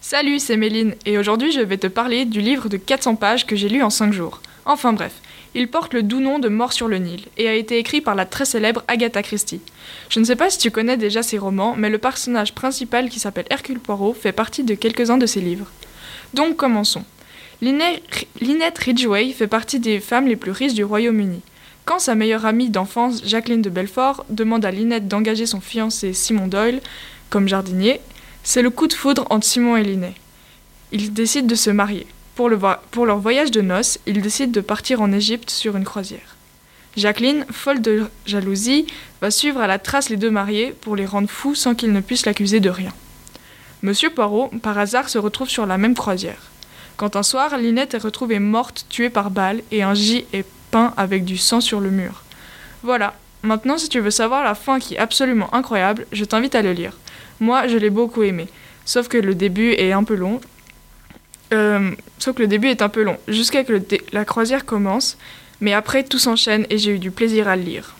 Salut, c'est Méline, et aujourd'hui je vais te parler du livre de 400 pages que j'ai lu en 5 jours. Enfin bref, il porte le doux nom de Mort sur le Nil, et a été écrit par la très célèbre Agatha Christie. Je ne sais pas si tu connais déjà ses romans, mais le personnage principal qui s'appelle Hercule Poirot fait partie de quelques-uns de ses livres. Donc commençons. Lynette Ridgway fait partie des femmes les plus riches du Royaume-Uni. Quand sa meilleure amie d'enfance, Jacqueline de Belfort, demande à Lynette d'engager son fiancé Simon Doyle comme jardinier, c'est le coup de foudre entre Simon et Lynette. Ils décident de se marier. Pour, leur voyage de noces, ils décident de partir en Égypte sur une croisière. Jacqueline, folle de jalousie, va suivre à la trace les deux mariés pour les rendre fous sans qu'ils ne puissent l'accuser de rien. Monsieur Poirot, par hasard, se retrouve sur la même croisière. Quand un soir, Lynette est retrouvée morte, tuée par balle, et un J est peint avec du sang sur le mur. Voilà, maintenant si tu veux savoir la fin qui est absolument incroyable, je t'invite à le lire. Moi, je l'ai beaucoup aimé, sauf que le début est un peu long. Euh, sauf que le début est un peu long, jusqu'à que la croisière commence, mais après tout s'enchaîne et j'ai eu du plaisir à le lire.